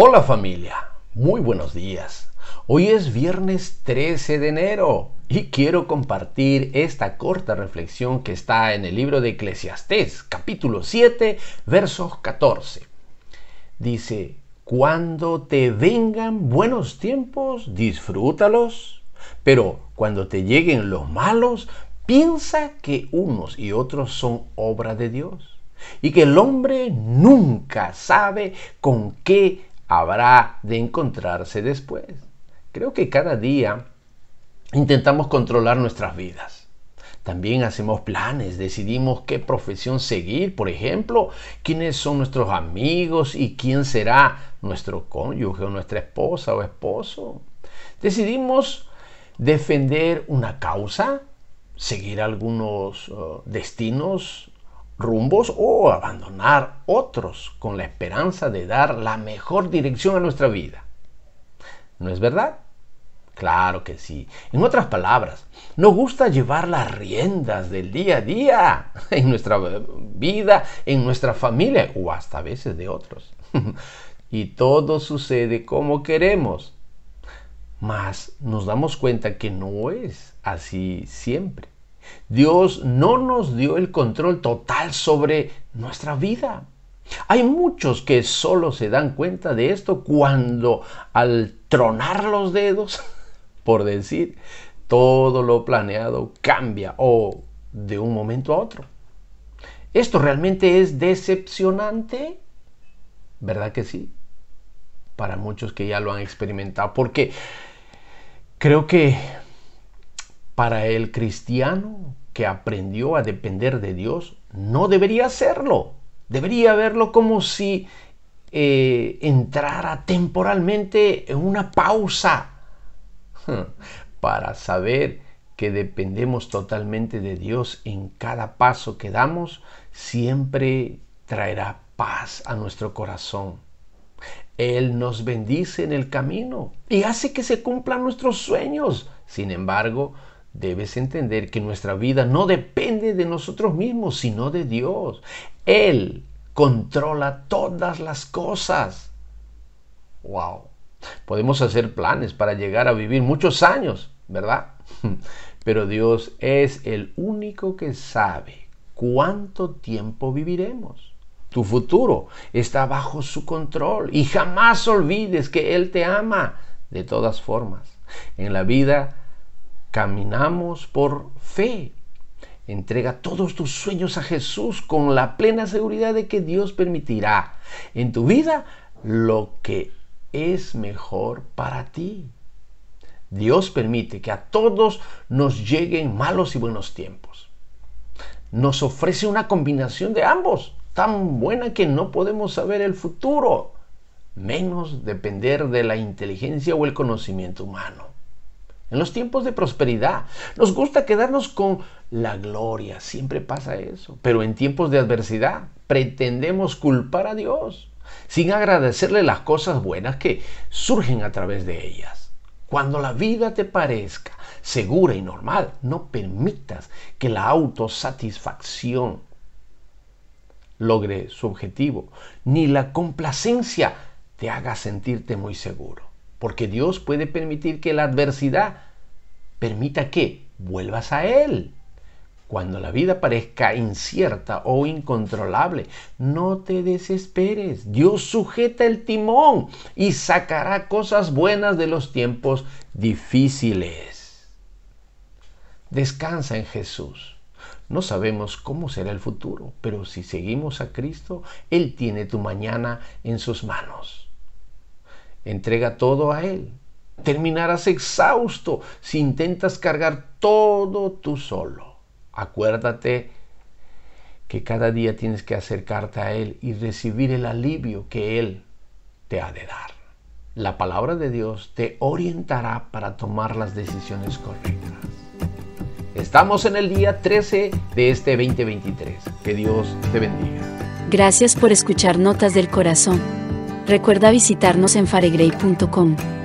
Hola familia, muy buenos días. Hoy es viernes 13 de enero y quiero compartir esta corta reflexión que está en el libro de Eclesiastés, capítulo 7, versos 14. Dice, cuando te vengan buenos tiempos, disfrútalos, pero cuando te lleguen los malos, piensa que unos y otros son obra de Dios y que el hombre nunca sabe con qué habrá de encontrarse después. Creo que cada día intentamos controlar nuestras vidas. También hacemos planes, decidimos qué profesión seguir, por ejemplo, quiénes son nuestros amigos y quién será nuestro cónyuge o nuestra esposa o esposo. Decidimos defender una causa, seguir algunos uh, destinos rumbos o abandonar otros con la esperanza de dar la mejor dirección a nuestra vida. ¿No es verdad? Claro que sí. En otras palabras, nos gusta llevar las riendas del día a día en nuestra vida, en nuestra familia o hasta a veces de otros. y todo sucede como queremos. Mas nos damos cuenta que no es así siempre. Dios no nos dio el control total sobre nuestra vida. Hay muchos que solo se dan cuenta de esto cuando al tronar los dedos, por decir, todo lo planeado cambia o de un momento a otro. ¿Esto realmente es decepcionante? ¿Verdad que sí? Para muchos que ya lo han experimentado, porque creo que para el cristiano que aprendió a depender de Dios, no debería hacerlo. Debería verlo como si eh, entrara temporalmente en una pausa para saber que dependemos totalmente de Dios en cada paso que damos, siempre traerá paz a nuestro corazón. Él nos bendice en el camino y hace que se cumplan nuestros sueños. Sin embargo, debes entender que nuestra vida no depende de nosotros mismos, sino de Dios. Él controla todas las cosas. Wow. Podemos hacer planes para llegar a vivir muchos años, ¿verdad? Pero Dios es el único que sabe cuánto tiempo viviremos. Tu futuro está bajo su control y jamás olvides que Él te ama de todas formas. En la vida caminamos por fe. Entrega todos tus sueños a Jesús con la plena seguridad de que Dios permitirá en tu vida lo que es mejor para ti. Dios permite que a todos nos lleguen malos y buenos tiempos. Nos ofrece una combinación de ambos, tan buena que no podemos saber el futuro, menos depender de la inteligencia o el conocimiento humano en los tiempos de prosperidad. Nos gusta quedarnos con la gloria, siempre pasa eso. Pero en tiempos de adversidad pretendemos culpar a Dios sin agradecerle las cosas buenas que surgen a través de ellas. Cuando la vida te parezca segura y normal, no permitas que la autosatisfacción logre su objetivo, ni la complacencia te haga sentirte muy seguro. Porque Dios puede permitir que la adversidad permita que vuelvas a Él. Cuando la vida parezca incierta o incontrolable, no te desesperes. Dios sujeta el timón y sacará cosas buenas de los tiempos difíciles. Descansa en Jesús. No sabemos cómo será el futuro, pero si seguimos a Cristo, Él tiene tu mañana en sus manos. Entrega todo a Él. Terminarás exhausto si intentas cargar todo tú solo. Acuérdate que cada día tienes que acercarte a Él y recibir el alivio que Él te ha de dar. La palabra de Dios te orientará para tomar las decisiones correctas. Estamos en el día 13 de este 2023. Que Dios te bendiga. Gracias por escuchar Notas del Corazón. Recuerda visitarnos en faregrey.com.